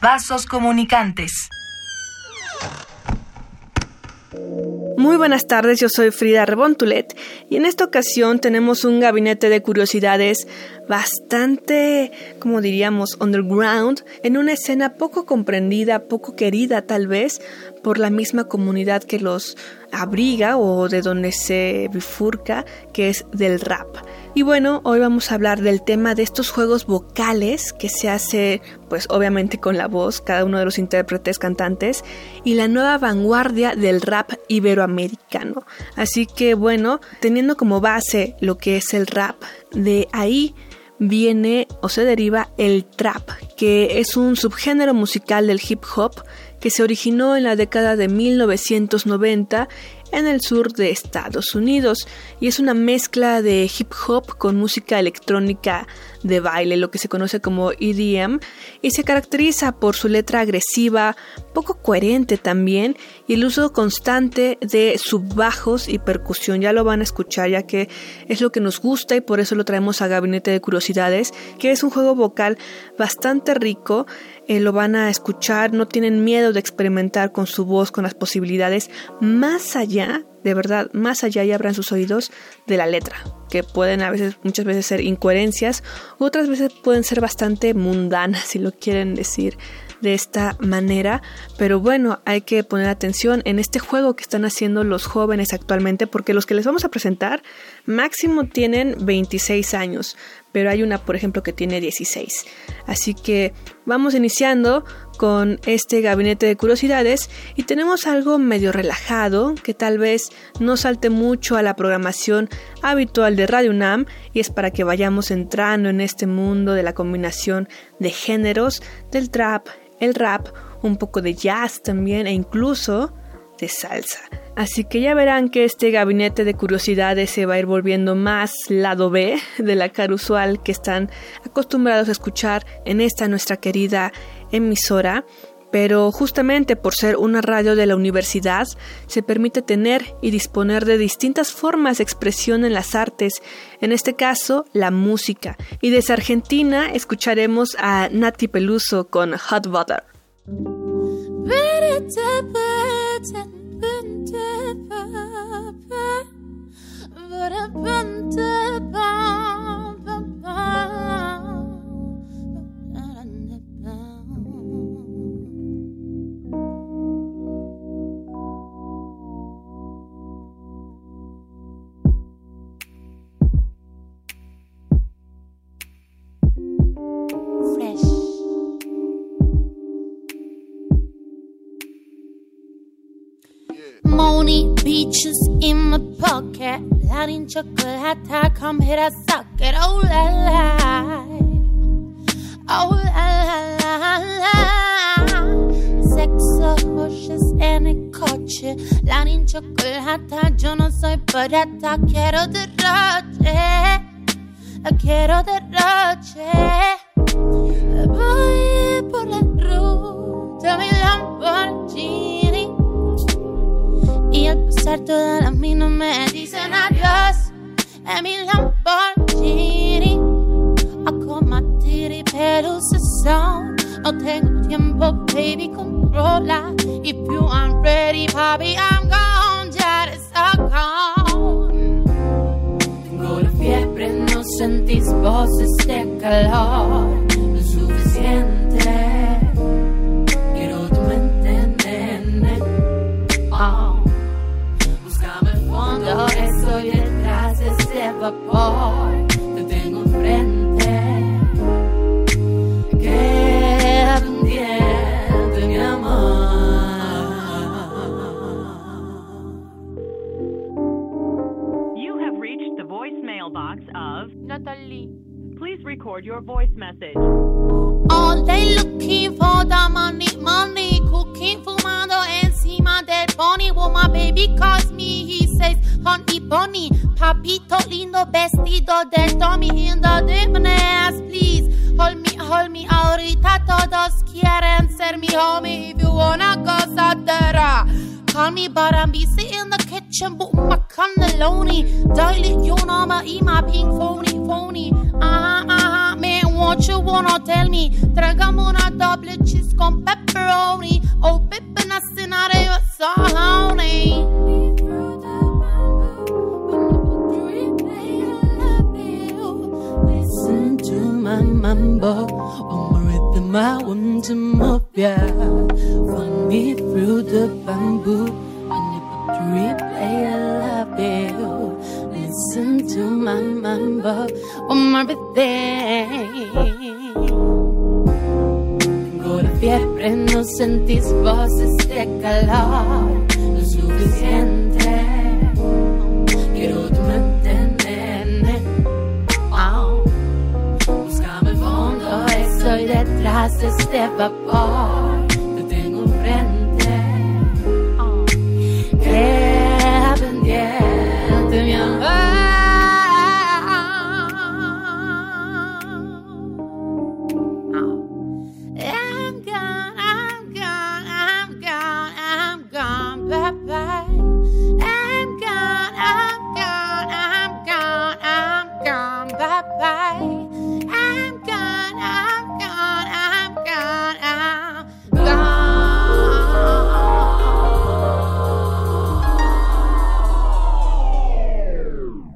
Vasos comunicantes. Muy buenas tardes, yo soy Frida Rebontulet y en esta ocasión tenemos un gabinete de curiosidades bastante, como diríamos, underground, en una escena poco comprendida, poco querida tal vez por la misma comunidad que los abriga o de donde se bifurca, que es del rap. Y bueno, hoy vamos a hablar del tema de estos juegos vocales que se hace, pues obviamente con la voz, cada uno de los intérpretes cantantes, y la nueva vanguardia del rap iberoamericano. Así que bueno, teniendo como base lo que es el rap, de ahí viene o se deriva el trap, que es un subgénero musical del hip hop que se originó en la década de 1990 en el sur de Estados Unidos y es una mezcla de hip hop con música electrónica de baile, lo que se conoce como EDM, y se caracteriza por su letra agresiva, poco coherente también, y el uso constante de subbajos y percusión. Ya lo van a escuchar, ya que es lo que nos gusta y por eso lo traemos a Gabinete de Curiosidades, que es un juego vocal bastante rico. Eh, lo van a escuchar, no tienen miedo de experimentar con su voz, con las posibilidades. Más allá, de verdad, más allá y abran sus oídos de la letra, que pueden a veces, muchas veces ser incoherencias, otras veces pueden ser bastante mundanas, si lo quieren decir de esta manera, pero bueno, hay que poner atención en este juego que están haciendo los jóvenes actualmente, porque los que les vamos a presentar máximo tienen 26 años, pero hay una, por ejemplo, que tiene 16. Así que vamos iniciando con este gabinete de curiosidades y tenemos algo medio relajado que tal vez no salte mucho a la programación habitual de Radio UNAM y es para que vayamos entrando en este mundo de la combinación de géneros del trap, el rap, un poco de jazz también e incluso de salsa. Así que ya verán que este gabinete de curiosidades se va a ir volviendo más lado B de la cara usual que están acostumbrados a escuchar en esta nuestra querida emisora. Pero justamente por ser una radio de la universidad, se permite tener y disponer de distintas formas de expresión en las artes, en este caso la música. Y desde Argentina escucharemos a Nati Peluso con Hot Butter. But I've been beaches in my pocket. Latin chocolate, come here, I suck it. Oh la la. Oh la la la la. Sexo, horses en el coche. Latin chocolate, yo no soy barata. Quiero derroche. Quiero derroche. Voy por la ruta, mi Lamborghini. Pasar todas las minas me dicen adiós. En mi Lamborghini A combatir pelusación No tengo tiempo, baby, controla If you aren't ready, papi, I'm gone. Ya eres gone. Tengo la fiebre, no sentís voces de calor. Lo suficiente ese. Te tengo enfrente. Queda pendiente, mi amor. You have reached the voicemail mailbox of Natalie. Please record your voice message. All day looking for the money, money, cooking, fumando encima del pony. Well, my baby calls me, he says, bunny, papito lindo vestido del Tommy in the dimness, please. Hold me, hold me, ahorita todos quieren ser mi homie. If you wanna go gozadera, call me, but I'm busy in the kitchen, but my cannelloni. Daily, you know my, my pink phony, phony. Uh-huh, uh-huh, man, what you wanna tell me? Tragamo una double cheese con pepperoni. Oh, Pepe Nacional, you're so. My mambo on my rhythm. I want to move ya. Run me through the bamboo. You put the replay, I love you. Listen to my mambo on my rhythm. Tengo la fiebre, no sentís voces de calor lo suficiente. Detrás de este vapor. Te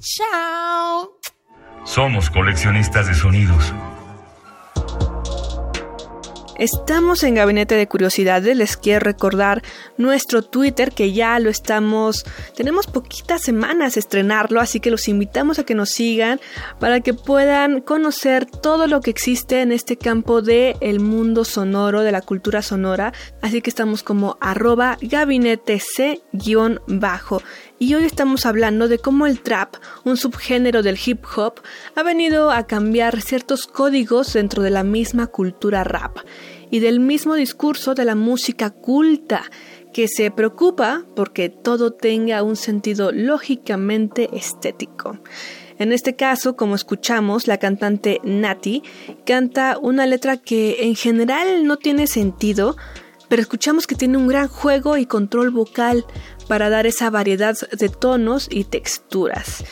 Ciao. Somos coleccionistas de sonidos. Estamos en Gabinete de Curiosidades. Les quiero recordar nuestro Twitter que ya lo estamos. Tenemos poquitas semanas estrenarlo, así que los invitamos a que nos sigan para que puedan conocer todo lo que existe en este campo del el mundo sonoro, de la cultura sonora. Así que estamos como arroba gabinete C-bajo. Y hoy estamos hablando de cómo el trap, un subgénero del hip hop, ha venido a cambiar ciertos códigos dentro de la misma cultura rap y del mismo discurso de la música culta que se preocupa porque todo tenga un sentido lógicamente estético. En este caso, como escuchamos, la cantante Nati canta una letra que en general no tiene sentido, pero escuchamos que tiene un gran juego y control vocal para dar esa variedad de tonos y texturas.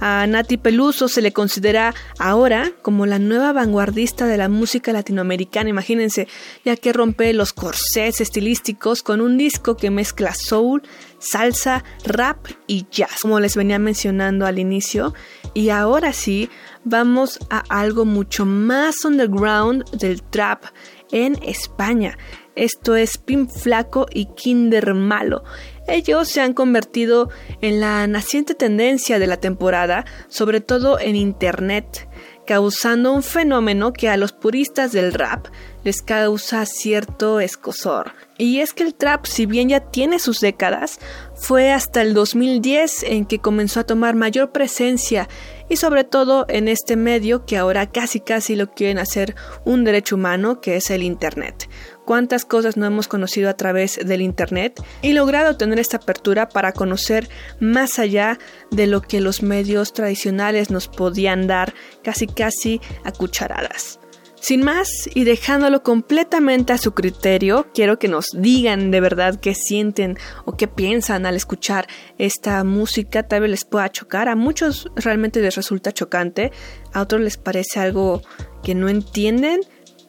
A Nati Peluso se le considera ahora como la nueva vanguardista de la música latinoamericana, imagínense, ya que rompe los corsés estilísticos con un disco que mezcla soul, salsa, rap y jazz, como les venía mencionando al inicio. Y ahora sí, vamos a algo mucho más underground del trap en España. Esto es Pim Flaco y Kinder Malo. Ellos se han convertido en la naciente tendencia de la temporada, sobre todo en Internet, causando un fenómeno que a los puristas del rap les causa cierto escosor. Y es que el trap, si bien ya tiene sus décadas, fue hasta el 2010 en que comenzó a tomar mayor presencia y sobre todo en este medio que ahora casi casi lo quieren hacer un derecho humano que es el Internet cuántas cosas no hemos conocido a través del Internet y logrado tener esta apertura para conocer más allá de lo que los medios tradicionales nos podían dar casi casi a cucharadas. Sin más, y dejándolo completamente a su criterio, quiero que nos digan de verdad qué sienten o qué piensan al escuchar esta música. Tal vez les pueda chocar. A muchos realmente les resulta chocante, a otros les parece algo que no entienden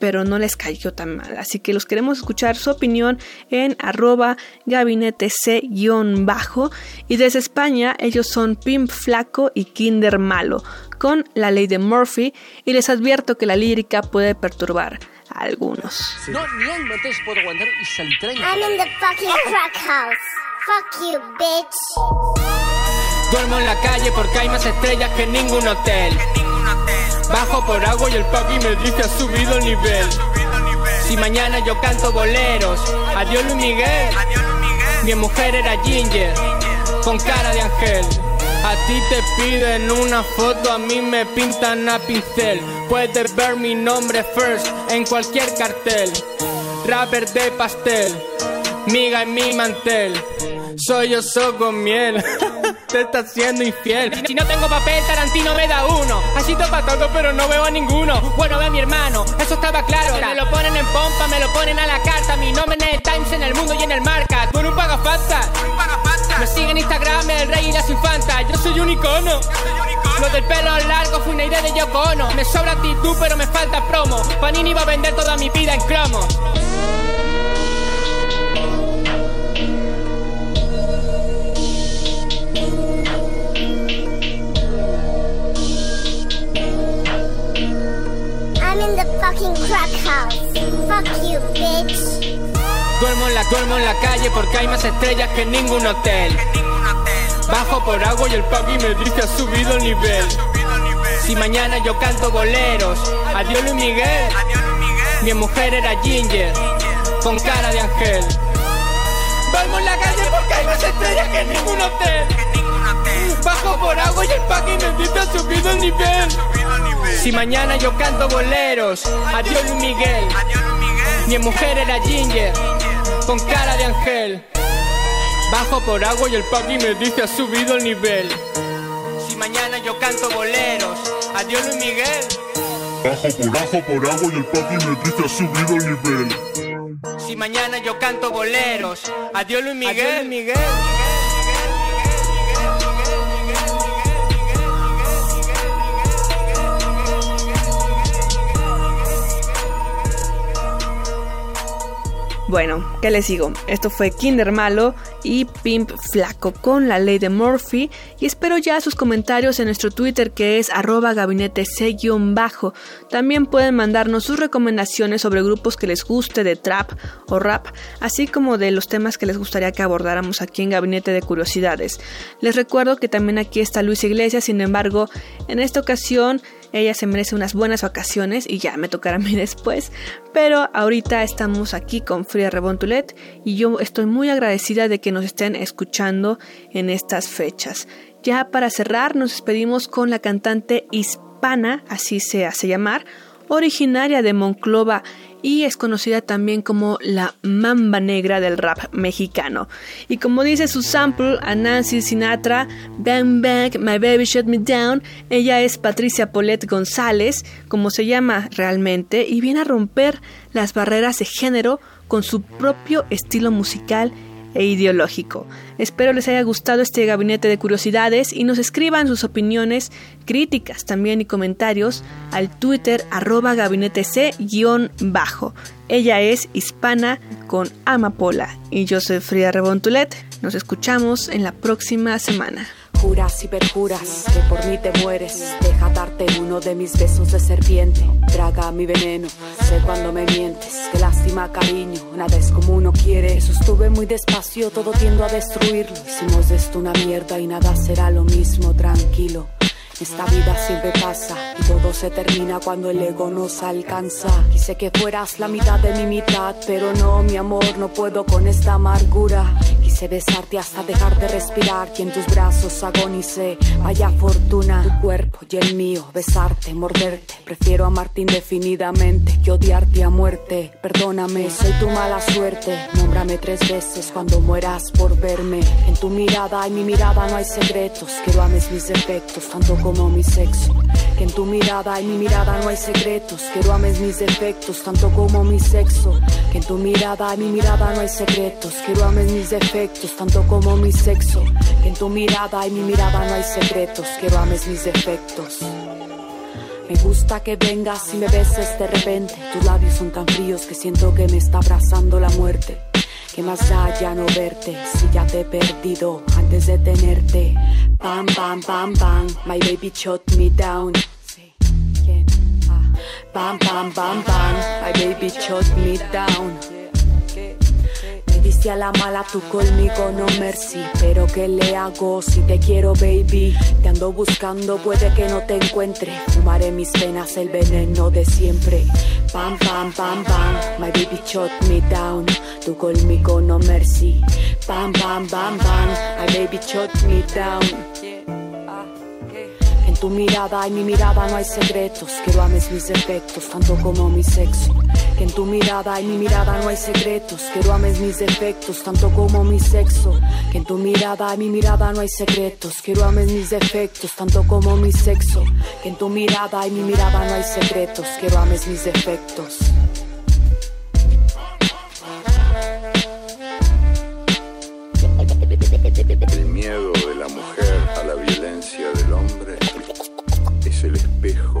pero no les cayó tan mal. Así que los queremos escuchar su opinión en arroba gabinete C-bajo. Y desde España ellos son Pimp Flaco y Kinder Malo, con la ley de Murphy. Y les advierto que la lírica puede perturbar a algunos. No, ni el pot aguantar li trenca. I'm in the fucking crack house. Fuck you, bitch. Duermo en la calle porque hay más estrellas que en ningún hotel. Bajo por agua y el papi me dice ha subido el nivel. Si mañana yo canto boleros, adiós Luis Miguel. Mi mujer era Ginger, con cara de ángel. A ti te piden una foto, a mí me pintan a pincel. Puedes ver mi nombre first en cualquier cartel. Rapper de pastel, miga en mi mantel. Soy oso con miel, te estás siendo infiel. Si no tengo papel, Tarantino me da uno. Así topa todo, pero no veo a ninguno. Bueno, ve a mi hermano, eso estaba claro. Me lo ponen en pompa, me lo ponen a la carta. Mi nombre en el Times, en el mundo y en el marca. Eres un pagafasta. Me siguen en Instagram, el rey y las infantas. Yo soy un icono. Lo del pelo largo fue una idea de Yoko Ono. Me sobra actitud, pero me falta promo. Panini va a vender toda mi vida en cromo. Fucking crack house. Fuck you, bitch. Duermo en la, duermo en la calle porque hay más estrellas que en ningún hotel. Bajo por agua y el papi me dice ha subido el nivel. Si mañana yo canto boleros, adiós Luis Miguel. Mi mujer era Ginger, con cara de ángel. Duermo en la calle porque hay más estrellas que en ningún hotel. Bajo por agua y el papi me dice ha subido el nivel. Si mañana yo canto boleros, adiós Luis Miguel. Mi mujer era Ginger, con cara de ángel. Bajo por agua y el papi me dice ha subido el nivel. Si mañana yo canto boleros, adiós Luis Miguel. Bajo por bajo por agua y el papi me dice ha subido el nivel. Si mañana yo canto boleros, adiós Luis Miguel. Miguel. Bueno, ¿qué les digo? Esto fue Kinder Malo y Pimp Flaco con la ley de Murphy y espero ya sus comentarios en nuestro Twitter que es arroba gabinete C-bajo. También pueden mandarnos sus recomendaciones sobre grupos que les guste de trap o rap, así como de los temas que les gustaría que abordáramos aquí en Gabinete de Curiosidades. Les recuerdo que también aquí está Luis Iglesias, sin embargo, en esta ocasión ella se merece unas buenas vacaciones y ya me tocará a mí después. Pero ahorita estamos aquí con Frida Rebontulet y yo estoy muy agradecida de que nos estén escuchando en estas fechas. Ya para cerrar nos despedimos con la cantante hispana, así se hace llamar, originaria de Monclova y es conocida también como la mamba negra del rap mexicano. Y como dice su sample a Nancy Sinatra, Bang Bang, My Baby Shut Me Down, ella es Patricia Polet González, como se llama realmente, y viene a romper las barreras de género con su propio estilo musical e ideológico. Espero les haya gustado este gabinete de curiosidades y nos escriban sus opiniones, críticas también y comentarios al Twitter arroba gabinete C-bajo. Ella es hispana con amapola y yo soy Frida Rebontulet. Nos escuchamos en la próxima semana. Juras y perjuras que por mí te mueres. Deja darte uno de mis besos de serpiente. Traga mi veneno, sé cuando me mientes. Qué lástima, cariño, nada es como uno quiere. Sostuve muy despacio, todo tiendo a destruirlo. Hicimos de esto una mierda y nada será lo mismo, tranquilo. Esta vida siempre pasa y todo se termina cuando el ego nos alcanza. Quise que fueras la mitad de mi mitad, pero no, mi amor, no puedo con esta amargura. Quise besarte hasta dejar de respirar y en tus brazos agonicé. Vaya fortuna, tu cuerpo y el mío, besarte, morderte. Prefiero amarte indefinidamente que odiarte a muerte. Perdóname, soy tu mala suerte. Nómbrame tres veces cuando mueras por verme. En tu mirada y mi mirada no hay secretos. Quiero ames mis defectos tanto como mi sexo. Que en tu mirada y mi mirada no hay secretos. Quiero ames mis defectos tanto como mi sexo. Que en tu mirada y mi mirada no hay secretos. Quiero ames mis defectos tanto como mi sexo. Que en tu mirada y mi mirada no hay secretos. Quiero ames mis defectos. Me gusta que vengas y me beses de repente. Tus labios son tan fríos que siento que me está abrazando la muerte. Que más da ya no verte si ya te he perdido antes de tenerte. Bam, bam, bam, bam, my baby shut me down. Bam, bam, bam, bam, my baby shut me down. Diste a la mala tú conmigo, no mercy. Pero ¿qué le hago si te quiero, baby? Te ando buscando, puede que no te encuentre. Fumaré mis penas, el veneno de siempre. Bam, bam, bam, bam, my baby shut me down. Tú conmigo, no mercy. Bam, bam, bam, bam, my baby shut me down. tu mirada y mi mirada no hay secretos. Quiero ames mis defectos, tanto como mi sexo. Que en tu mirada y mi mirada no hay secretos. Quiero ames mis defectos, tanto como mi sexo. Que en tu mirada y mi mirada no hay secretos. Quiero ames mis defectos, tanto como mi sexo. Que en tu mirada y mi mirada no hay secretos. Quiero ames mis defectos. El miedo de la mujer a la violencia del hombre es el espejo